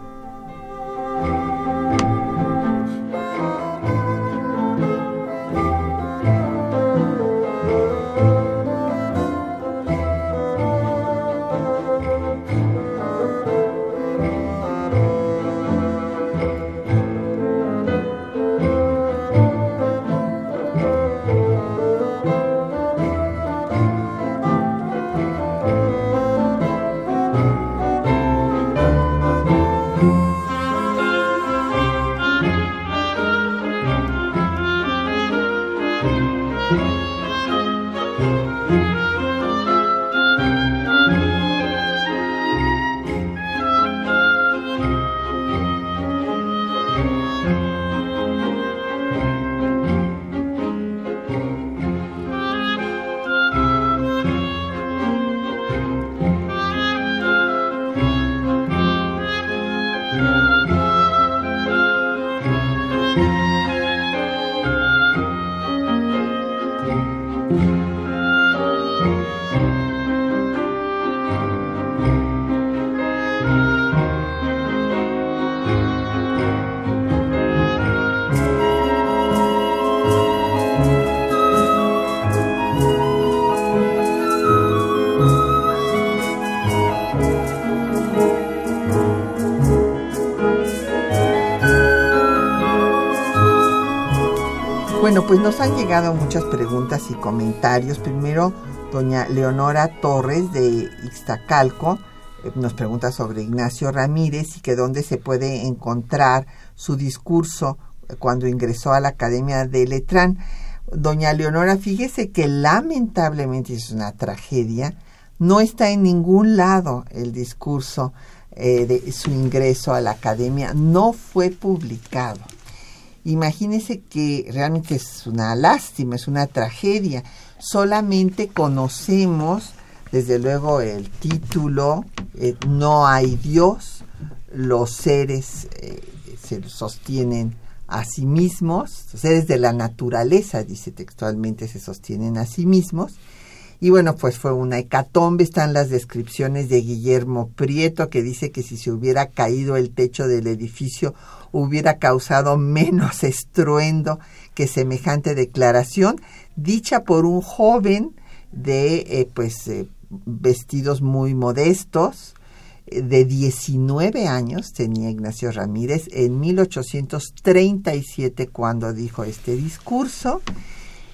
Pues nos han llegado muchas preguntas y comentarios. Primero, doña Leonora Torres de Ixtacalco eh, nos pregunta sobre Ignacio Ramírez y que dónde se puede encontrar su discurso eh, cuando ingresó a la Academia de Letrán. Doña Leonora, fíjese que lamentablemente es una tragedia, no está en ningún lado el discurso eh, de su ingreso a la Academia, no fue publicado. Imagínese que realmente es una lástima, es una tragedia. Solamente conocemos, desde luego, el título, eh, No hay Dios, los seres eh, se sostienen a sí mismos, los seres de la naturaleza, dice textualmente, se sostienen a sí mismos. Y bueno, pues fue una hecatombe, están las descripciones de Guillermo Prieto, que dice que si se hubiera caído el techo del edificio hubiera causado menos estruendo que semejante declaración, dicha por un joven de eh, pues eh, vestidos muy modestos, eh, de 19 años tenía Ignacio Ramírez en 1837 cuando dijo este discurso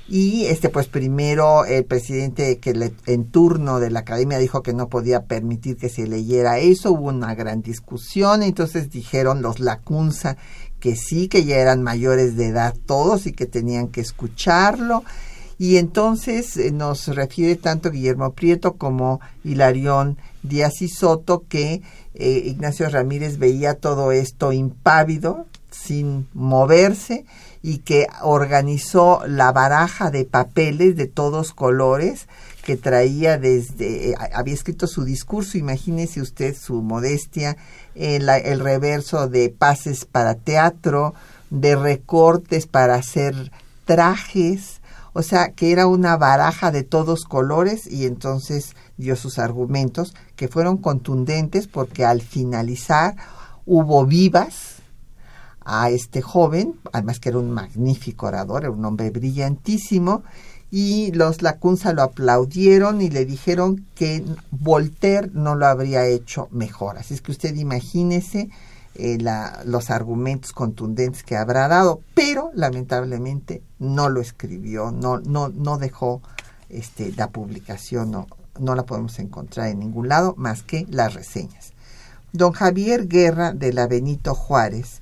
y este pues primero el presidente que en turno de la academia dijo que no podía permitir que se leyera eso. Hubo una gran discusión. Entonces dijeron los Lacunza que sí que ya eran mayores de edad todos y que tenían que escucharlo. Y entonces eh, nos refiere tanto Guillermo Prieto como Hilarión Díaz y Soto que eh, Ignacio Ramírez veía todo esto impávido sin moverse y que organizó la baraja de papeles de todos colores que traía desde, eh, había escrito su discurso, imagínese usted su modestia, el, el reverso de pases para teatro, de recortes para hacer trajes, o sea, que era una baraja de todos colores y entonces dio sus argumentos que fueron contundentes porque al finalizar hubo vivas, a este joven, además que era un magnífico orador, era un hombre brillantísimo, y los Lacunza lo aplaudieron y le dijeron que Voltaire no lo habría hecho mejor. Así es que usted imagínese eh, los argumentos contundentes que habrá dado, pero lamentablemente no lo escribió, no, no, no dejó este, la publicación, no, no la podemos encontrar en ningún lado más que las reseñas. Don Javier Guerra de la Benito Juárez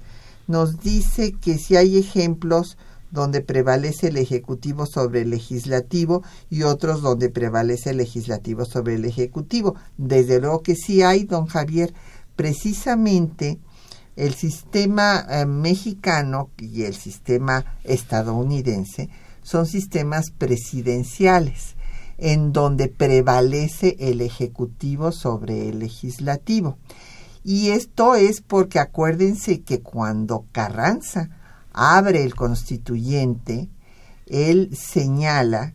nos dice que si hay ejemplos donde prevalece el Ejecutivo sobre el Legislativo y otros donde prevalece el Legislativo sobre el Ejecutivo. Desde luego que sí hay, don Javier, precisamente el sistema eh, mexicano y el sistema estadounidense son sistemas presidenciales en donde prevalece el Ejecutivo sobre el Legislativo. Y esto es porque acuérdense que cuando Carranza abre el constituyente, él señala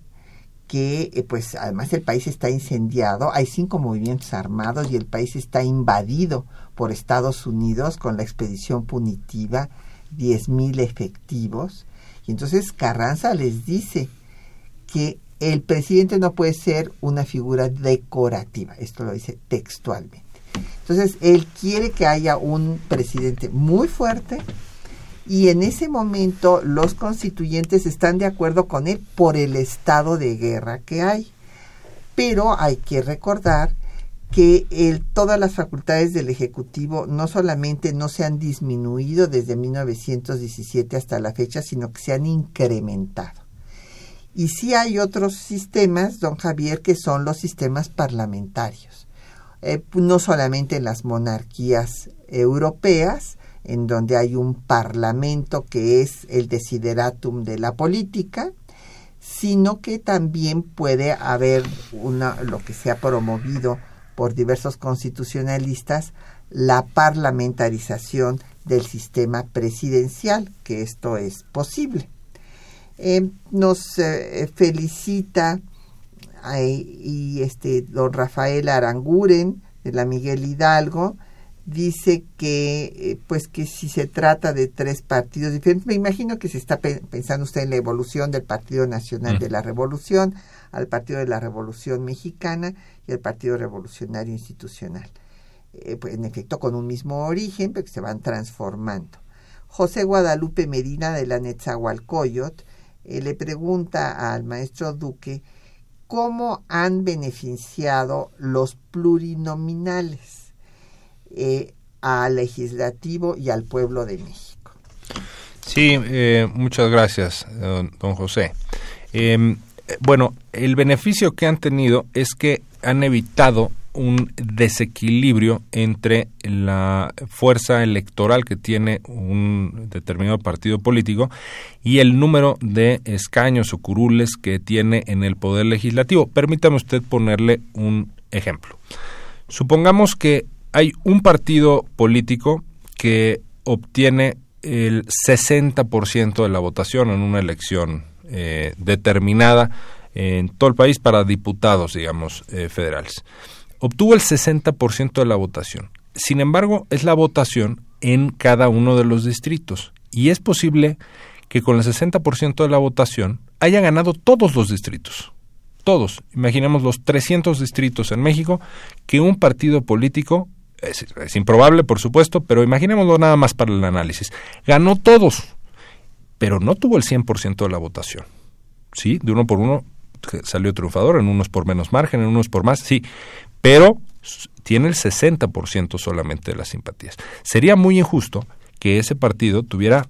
que eh, pues además el país está incendiado, hay cinco movimientos armados y el país está invadido por Estados Unidos con la expedición punitiva, diez mil efectivos. Y entonces Carranza les dice que el presidente no puede ser una figura decorativa. Esto lo dice textualmente. Entonces, él quiere que haya un presidente muy fuerte y en ese momento los constituyentes están de acuerdo con él por el estado de guerra que hay. Pero hay que recordar que todas las facultades del Ejecutivo no solamente no se han disminuido desde 1917 hasta la fecha, sino que se han incrementado. Y sí hay otros sistemas, don Javier, que son los sistemas parlamentarios. Eh, no solamente en las monarquías europeas, en donde hay un parlamento que es el desideratum de la política, sino que también puede haber una, lo que se ha promovido por diversos constitucionalistas, la parlamentarización del sistema presidencial, que esto es posible. Eh, nos eh, felicita y este don Rafael Aranguren de la Miguel Hidalgo dice que eh, pues que si se trata de tres partidos diferentes me imagino que se está pensando usted en la evolución del Partido Nacional de la Revolución al Partido de la Revolución Mexicana y el Partido Revolucionario Institucional. Pues, en efecto con un mismo origen pero que se van transformando. José Guadalupe Medina de la Netzahualcoyot eh, le pregunta al maestro Duque cómo han beneficiado los plurinominales eh, al legislativo y al pueblo de México. Sí, eh, muchas gracias, don José. Em, bueno, el beneficio que han tenido es que han evitado un desequilibrio entre la fuerza electoral que tiene un determinado partido político y el número de escaños o curules que tiene en el poder legislativo. Permítame usted ponerle un ejemplo. Supongamos que hay un partido político que obtiene el 60% de la votación en una elección eh, determinada en todo el país para diputados, digamos, eh, federales obtuvo el 60% de la votación. Sin embargo, es la votación en cada uno de los distritos. Y es posible que con el 60% de la votación haya ganado todos los distritos. Todos. Imaginemos los 300 distritos en México que un partido político, es, improbable por supuesto, pero imaginémoslo nada más para el análisis, ganó todos, pero no tuvo el 100% de la votación. ¿Sí? De uno por uno salió triunfador, en unos por menos margen, en unos por más, sí, pero tiene el 60% solamente de las simpatías. Sería muy injusto que ese partido tuviera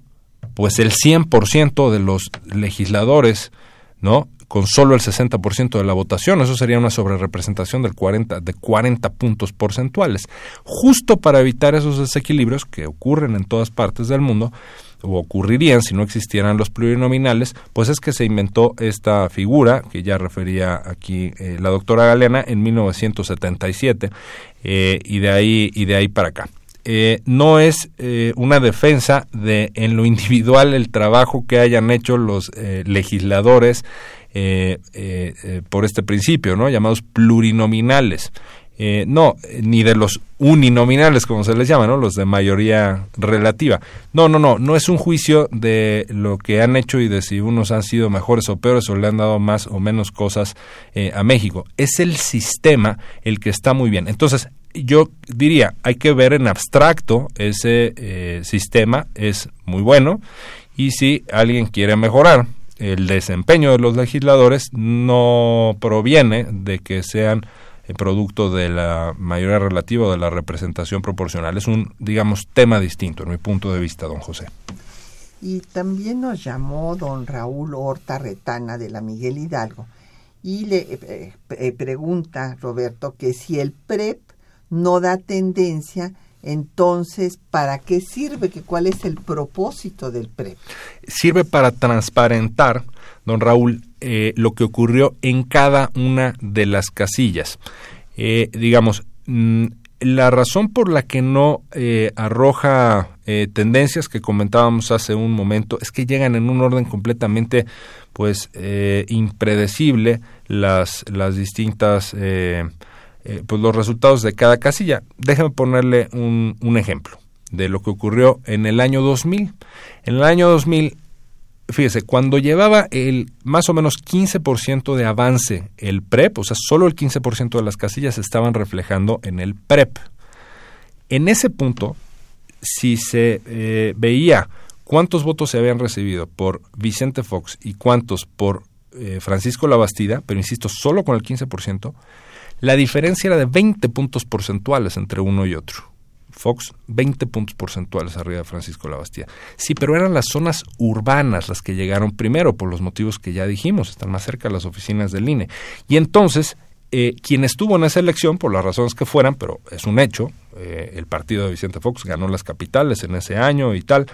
pues el 100% de los legisladores, ¿no? con solo el 60% de la votación, eso sería una sobrerepresentación del 40 de 40 puntos porcentuales. Justo para evitar esos desequilibrios que ocurren en todas partes del mundo, o ocurrirían si no existieran los plurinominales, pues es que se inventó esta figura que ya refería aquí eh, la doctora Galeana en 1977 eh, y de ahí y de ahí para acá. Eh, no es una defensa de en lo individual el trabajo que hayan hecho los legisladores por este principio, ¿no? llamados plurinominales. Eh, no, ni de los uninominales, como se les llama, ¿no? Los de mayoría relativa. No, no, no, no es un juicio de lo que han hecho y de si unos han sido mejores o peores o le han dado más o menos cosas eh, a México. Es el sistema el que está muy bien. Entonces, yo diría, hay que ver en abstracto ese eh, sistema, es muy bueno, y si alguien quiere mejorar, el desempeño de los legisladores no proviene de que sean producto de la mayoría relativa o de la representación proporcional. Es un, digamos, tema distinto en mi punto de vista, don José. Y también nos llamó don Raúl Horta Retana de la Miguel Hidalgo y le eh, eh, pregunta Roberto que si el PREP no da tendencia, entonces, ¿para qué sirve? ¿Que ¿Cuál es el propósito del PREP? Sirve para transparentar, don Raúl, eh, lo que ocurrió en cada una de las casillas. digamos, mm, la razón por la que no eh, arroja eh, tendencias que comentábamos hace un momento es que llegan en un orden completamente pues eh, impredecible las las distintas pues los resultados de cada casilla déjame ponerle un, un ejemplo de lo que ocurrió en el año 2000 en el año 2000 fíjese, cuando llevaba el más o menos 15% de avance el PREP, o sea, solo el 15% de las casillas estaban reflejando en el PREP. En ese punto, si se eh, veía cuántos votos se habían recibido por Vicente Fox y cuántos por eh, Francisco Labastida, pero insisto, solo con el 15%, la diferencia era de 20 puntos porcentuales entre uno y otro. Fox 20 puntos porcentuales arriba de Francisco Labastida. Sí, pero eran las zonas urbanas las que llegaron primero, por los motivos que ya dijimos, están más cerca de las oficinas del INE. Y entonces, eh, quien estuvo en esa elección, por las razones que fueran, pero es un hecho, eh, el partido de Vicente Fox ganó las capitales en ese año y tal,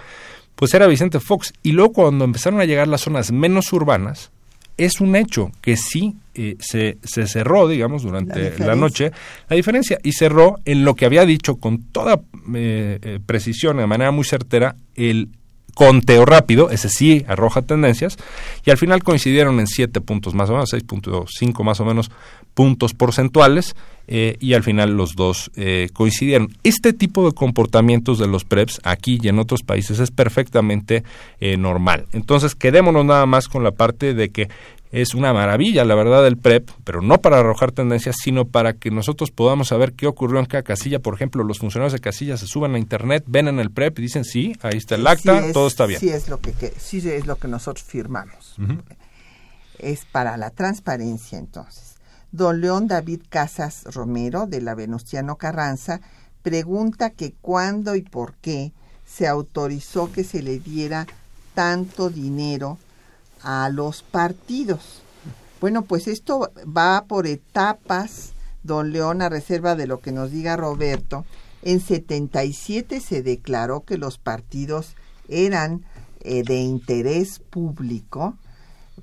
pues era Vicente Fox. Y luego cuando empezaron a llegar las zonas menos urbanas, es un hecho que sí eh, se, se, cerró, digamos, durante la, noche la diferencia y cerró en lo que había dicho con toda eh, eh, precisión, de manera muy certera, el conteo rápido, ese sí arroja tendencias, y al final coincidieron en siete puntos más o menos, 6.5 más o menos puntos porcentuales, eh, y al final los dos eh, coincidieron. Este tipo de comportamientos de los PREPs aquí y en otros países es perfectamente eh, normal. Entonces, quedémonos nada más con la parte de que es una maravilla, la verdad, el PREP, pero no para arrojar tendencias, sino para que nosotros podamos saber qué ocurrió en cada casilla. Por ejemplo, los funcionarios de casilla se suben a Internet, ven en el PREP y dicen, sí, ahí está el acta, todo está bien. Sí es lo que, sí es lo que nosotros firmamos. Es para la transparencia, entonces. Don León David Casas Romero, de la Venustiano Carranza, pregunta que cuándo y por qué se autorizó que se le diera tanto dinero a los partidos. Bueno, pues esto va por etapas, don León, a reserva de lo que nos diga Roberto. En 77 se declaró que los partidos eran eh, de interés público,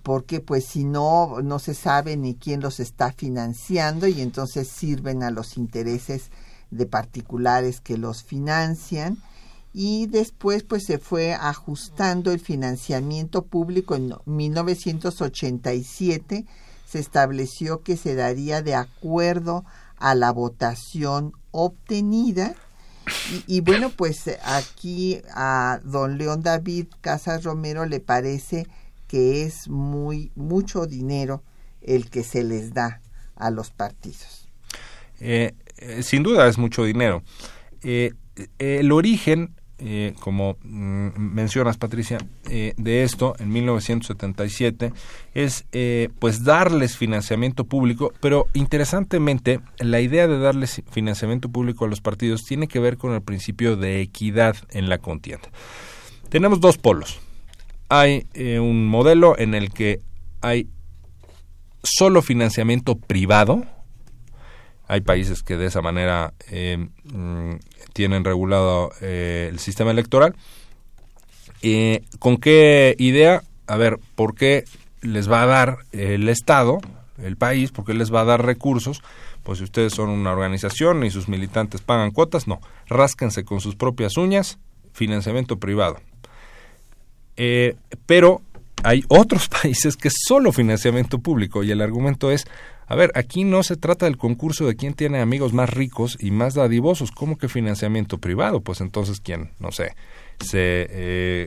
porque pues si no, no se sabe ni quién los está financiando y entonces sirven a los intereses de particulares que los financian. Y después pues se fue ajustando el financiamiento público. En 1987 se estableció que se daría de acuerdo a la votación obtenida. Y, bueno pues aquí a don León David Casas Romero le parece que es muy mucho dinero el que se les da a los partidos eh, eh, sin duda es mucho dinero eh, el origen como mm, mencionas Patricia, de esto en 1977 es pues darles financiamiento público, pero interesantemente la idea de darles financiamiento público a los partidos tiene que ver con el principio de equidad en la contienda. Tenemos dos polos. Hay un modelo en el que hay solo financiamiento privado, hay países que de esa manera mm, tienen regulado eh, el sistema electoral. Eh, ¿Con qué idea? A ver, ¿por qué les va a dar el Estado, el país, por qué les va a dar recursos? Pues si ustedes son una organización y sus militantes pagan cuotas, no, rásquense con sus propias uñas, financiamiento privado. Eh, pero hay otros países que solo financiamiento público y el argumento es, a ver, aquí no se trata del concurso de quién tiene amigos más ricos y más dadivosos, ¿cómo que financiamiento privado? Pues entonces quién, no sé, se eh,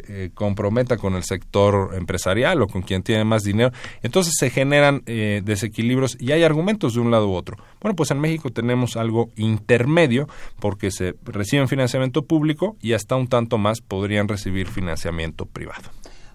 eh, comprometa con el sector empresarial o con quien tiene más dinero. Entonces se generan eh, desequilibrios y hay argumentos de un lado u otro. Bueno, pues en México tenemos algo intermedio porque se reciben financiamiento público y hasta un tanto más podrían recibir financiamiento privado.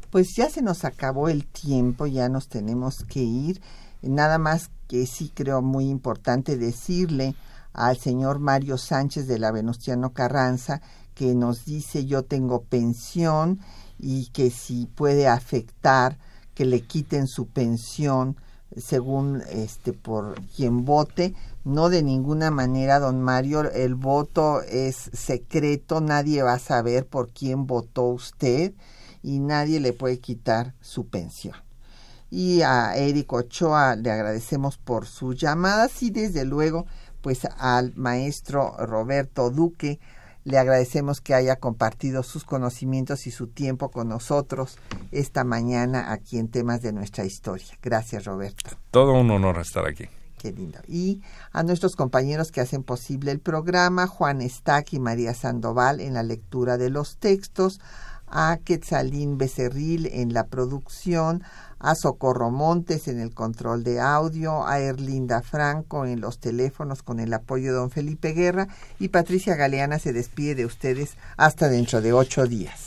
Pues ya se nos acabó el tiempo, ya nos tenemos que ir. Nada más que sí creo muy importante decirle al señor Mario Sánchez de la Venustiano Carranza que nos dice yo tengo pensión y que si puede afectar que le quiten su pensión según este por quien vote. No de ninguna manera don Mario el voto es secreto nadie va a saber por quién votó usted y nadie le puede quitar su pensión. Y a Eric Ochoa le agradecemos por sus llamadas y desde luego pues al maestro Roberto Duque le agradecemos que haya compartido sus conocimientos y su tiempo con nosotros esta mañana aquí en temas de nuestra historia. Gracias, Roberto. Todo un honor estar aquí. Qué lindo. Y a nuestros compañeros que hacen posible el programa, Juan Estac y María Sandoval en la lectura de los textos, a Quetzalín Becerril en la producción, a Socorro Montes en el control de audio, a Erlinda Franco en los teléfonos con el apoyo de don Felipe Guerra y Patricia Galeana se despide de ustedes hasta dentro de ocho días.